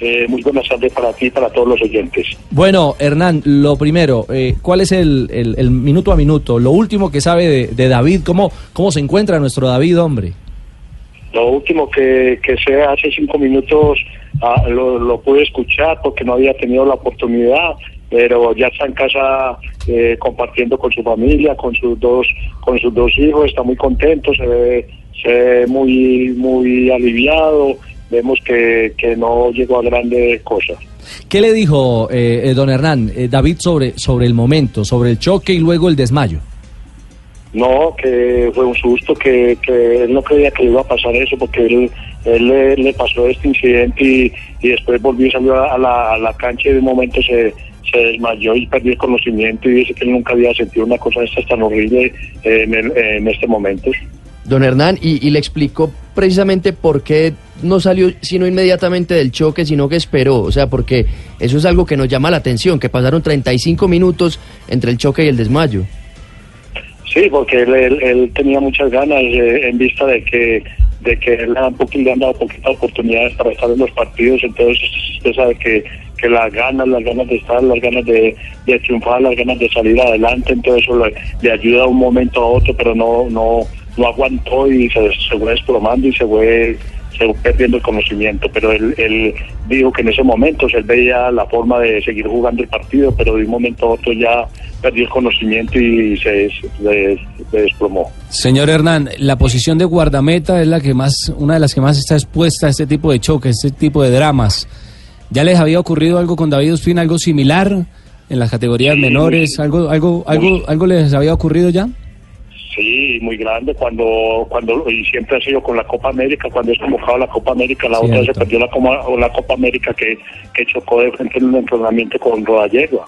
Eh, muy buenas tardes para ti y para todos los oyentes. Bueno, Hernán, lo primero, eh, ¿cuál es el, el, minuto a minuto? Lo último que sabe de, David, ¿cómo, ¿cómo se encuentra nuestro David, hombre? Lo último que, que sé hace cinco minutos ah, lo, lo, pude escuchar porque no había tenido la oportunidad, pero ya está en casa eh, compartiendo con su familia, con sus dos, con sus dos hijos, está muy contento, se ve, se ve muy, muy aliviado vemos que, que no llegó a grandes cosas. ¿Qué le dijo eh, eh don Hernán, eh, David, sobre, sobre el momento, sobre el choque y luego el desmayo? No, que fue un susto, que, que él no creía que iba a pasar eso, porque él, él le, pasó este incidente y, y, después volvió y salió a la, a la cancha y de un momento se, se desmayó y perdió el conocimiento y dice que él nunca había sentido una cosa de estas tan horrible en, en este momento. Don Hernán, y, le explicó precisamente por qué no salió sino inmediatamente del choque, sino que esperó, o sea, porque eso es algo que nos llama la atención, que pasaron 35 minutos entre el choque y el desmayo. Sí, porque él, tenía muchas ganas eh, en vista de que de que él le han, dado poquitas oportunidades para estar en los partidos, entonces usted sabe que, que las ganas, las ganas de estar, las ganas de, triunfar, las ganas de salir adelante, entonces eso le, le ayuda de un momento a otro, pero no no no aguantó y se, se fue desplomando y se fue perdiendo el conocimiento, pero él, dijo que en ese momento él veía la forma de seguir jugando el partido, pero de un momento a otro ya perdió el conocimiento y se, desplomó. Señor Hernán, la posición de guardameta es la que más, una de las que más está expuesta a este tipo de choques, este tipo de dramas. ¿Ya les había ocurrido algo con David Ospina, algo similar en las categorías menores? ¿Algo, algo, algo, algo les había ocurrido ya? Sí, muy grande cuando cuando y siempre ha sido con la Copa América cuando es convocado la Copa América la otra se perdió la Copa, la Copa América que, que chocó de frente en un entrenamiento con Rodallegua.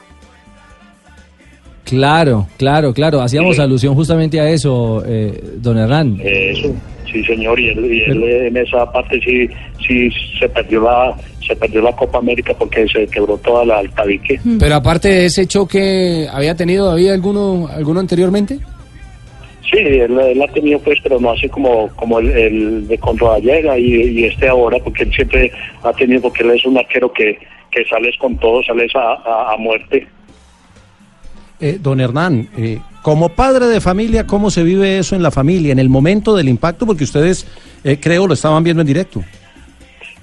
Claro, claro, claro. Hacíamos alusión justamente a eso, eh, don Hernán. Eso, sí, señor. Y él, en esa parte sí, sí se perdió la se perdió la Copa América porque se quebró toda la altavique. Pero aparte de ese choque, ¿había tenido había alguno alguno anteriormente? Sí, él, ha tenido pues, pero no así como, como el, de Conroallega y, y este ahora, porque él siempre ha tenido, porque él es un arquero que, que sales con todo, sales a, a, muerte. Eh, don Hernán, eh, como padre de familia, ¿cómo se vive eso en la familia, en el momento del impacto? Porque ustedes, eh, creo, lo estaban viendo en directo.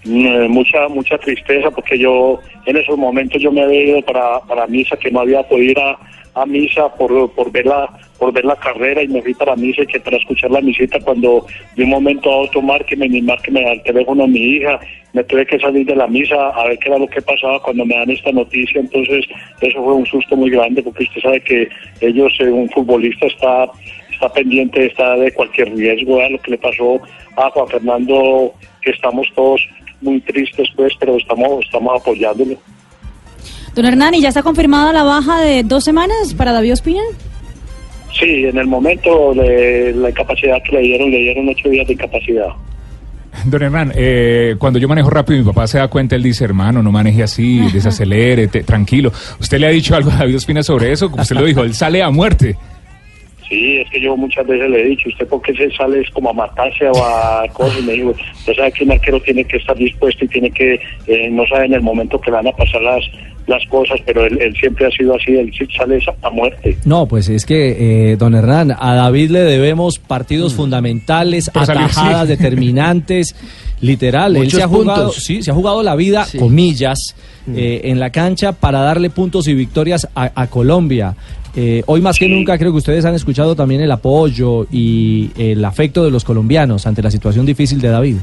Mm, mucha mucha tristeza, porque yo en esos momentos yo me había ido para, para misa, que no había podido ir a, a misa por, por ver la por ver la carrera y me fui para misa y que para escuchar la misita cuando de un momento a otro márqueme, ni márqueme al teléfono a mi hija, me tuve que salir de la misa a ver qué era lo que pasaba cuando me dan esta noticia, entonces eso fue un susto muy grande porque usted sabe que ellos, eh, un futbolista está está pendiente está de cualquier riesgo, a lo que le pasó a Juan Fernando, que estamos todos muy tristes pues, pero estamos, estamos apoyándolo. Don Hernán, ¿y ya está confirmada la baja de dos semanas para David Ospina? Sí, en el momento de la incapacidad que le dieron, le dieron ocho días de incapacidad. Don Hernán, eh, cuando yo manejo rápido, mi papá se da cuenta, él dice, hermano, no maneje así, desacelere, tranquilo. ¿Usted le ha dicho algo a David Ospina sobre eso? Como usted lo dijo, él sale a muerte. Sí, es que yo muchas veces le he dicho, ¿usted por qué se sale es como a matarse o a cosas? Y me digo, usted sabe que un arquero tiene que estar dispuesto y tiene que, eh, no sabe en el momento que van a pasar las, las cosas, pero él, siempre ha sido así, él sale a muerte. No, pues es que, eh, don Hernán, a David le debemos partidos mm. fundamentales, atajadas determinantes, literal. él se ha jugado, sí, se ha jugado la vida, comillas, mm. eh, en la cancha para darle puntos y victorias a Colombia. Eh, hoy más que nunca creo que ustedes han escuchado también el apoyo y el afecto de los colombianos ante la situación difícil de David.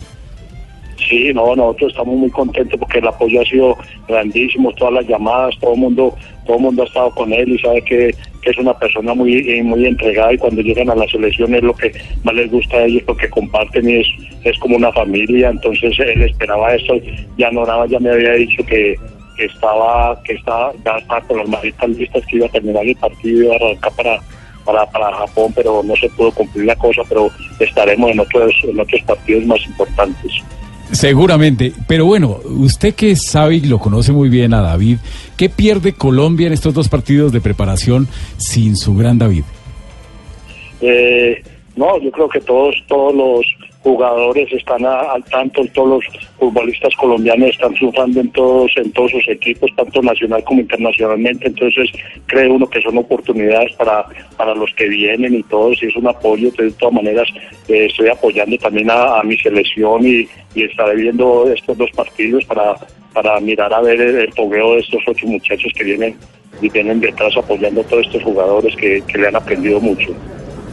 Sí, no, nosotros estamos muy contentos porque el apoyo ha sido grandísimo, todas las llamadas, todo el mundo, todo mundo ha estado con él y sabe que, es una persona muy, eh, muy entregada y cuando llegan a la selección es lo que más les gusta a ellos porque comparten y es, es como una familia, entonces él esperaba eso, ya no nada, ya me había dicho que, estaba, que estaba, ya estaba con las maletas listas que iba a terminar el partido iba a arrancar para para, para Japón, pero no se pudo cumplir la cosa, pero estaremos en otros, en otros partidos más importantes. Seguramente, pero bueno, usted que sabe y lo conoce muy bien a David, ¿qué pierde Colombia en estos dos partidos de preparación sin su gran David? Eh, no, yo creo que todos, todos los jugadores están al tanto, todos los futbolistas colombianos están sufriendo en todos, en todos sus equipos, tanto nacional como internacionalmente, entonces creo uno que son oportunidades para, para los que vienen y todos, y es un apoyo, de todas maneras eh, estoy apoyando también a, mi selección y, estaré viendo estos dos partidos para, para mirar a ver el, pogueo de estos ocho muchachos que vienen y vienen detrás apoyando a todos estos jugadores que le han aprendido mucho.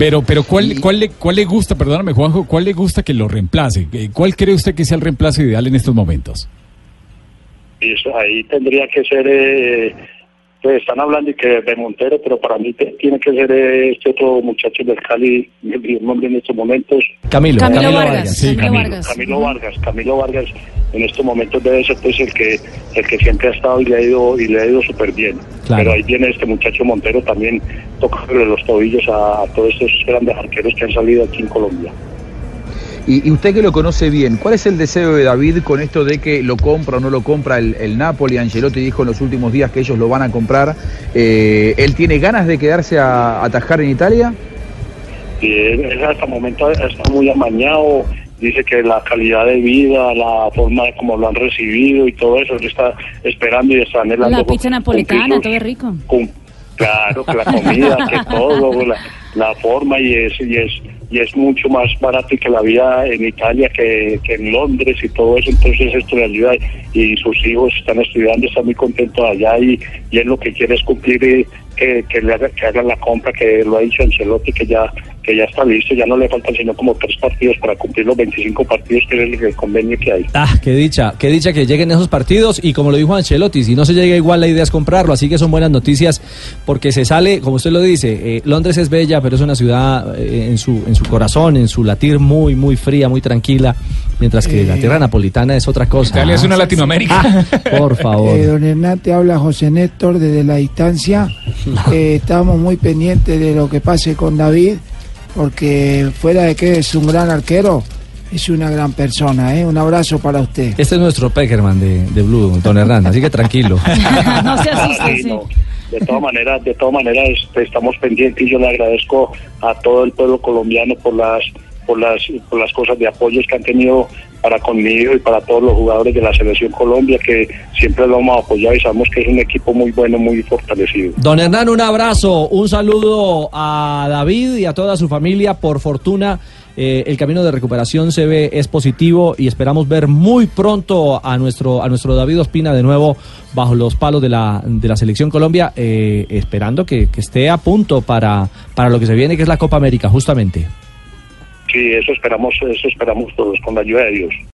Pero, pero ¿cuál, cuál, le, ¿cuál le gusta, perdóname Juanjo, cuál le gusta que lo reemplace? Eh, ¿Cuál cree usted que sea el reemplazo ideal en estos momentos? Eso, ahí tendría que ser, eh, pues están hablando que de Montero, pero para mí tiene que ser este otro muchacho del Cali, el nombre en estos momentos. Camilo, Camilo, Vargas. Camilo, Vargas. Camilo Vargas. Camilo Vargas en estos momentos debe ser pues el que el que siempre ha estado y le ha ido y le ha ido súper bien pero ahí viene este muchacho Montero también tocándole los tobillos a, todos estos grandes arqueros que han salido aquí en Colombia y, usted que lo conoce bien, ¿cuál es el deseo de David con esto de que lo compra o no lo compra el, el Napoli? Angelotti dijo en los últimos días que ellos lo van a comprar. Eh, ¿Él tiene ganas de quedarse a atajar en Italia? Sí, hasta el momento está muy amañado dice que la calidad de vida, la forma de cómo lo han recibido y todo eso, él está esperando y está anhelando. La pizza napolitana, todo es rico. claro, que la comida, que todo, la, la, forma y es, y es y es mucho más barato que la vida en Italia que, que en Londres y todo eso, entonces esto le ayuda y sus hijos están estudiando, están muy contentos allá y, y él lo que quiere es cumplir eh, que, que, le haga, que hagan la compra, que lo ha dicho Ancelotti, que ya que ya está listo, ya no le faltan sino como tres partidos para cumplir los 25 partidos que es el, convenio que hay. Ah, qué dicha, qué dicha que lleguen esos partidos y como lo dijo Ancelotti, si no se llega igual la idea es comprarlo, así que son buenas noticias porque se sale, como usted lo dice, eh, Londres es bella, pero es una ciudad eh, en, su, en su corazón, en su latir muy, muy fría, muy tranquila, mientras que la tierra napolitana es otra cosa. Italia es una Latinoamérica. por favor. Eh, don Hernán, te habla José Néstor desde la distancia. Estamos muy pendientes de lo que pase con David porque fuera de que es un gran arquero, es una gran persona, ¿eh? Un abrazo para usted. Este es nuestro Peckerman de, de Blue, don Hernán, así que tranquilo. no se asuste, De todas maneras, de todas maneras este, estamos pendientes y yo le agradezco a todo el pueblo colombiano por las por las por las cosas de apoyo que han tenido para conmigo y para todos los jugadores de la selección Colombia que siempre lo hemos apoyado y sabemos que es un equipo muy bueno, muy fortalecido. Don Hernán, un abrazo, un saludo a David y a toda su familia. Por fortuna, eh, el camino de recuperación se ve es positivo y esperamos ver muy pronto a nuestro a nuestro David Ospina de nuevo bajo los palos de la de la selección Colombia, eh, esperando que, que esté a punto para para lo que se viene que es la Copa América justamente. Sí, eso esperamos, eso esperamos todos, con la ayuda de Dios.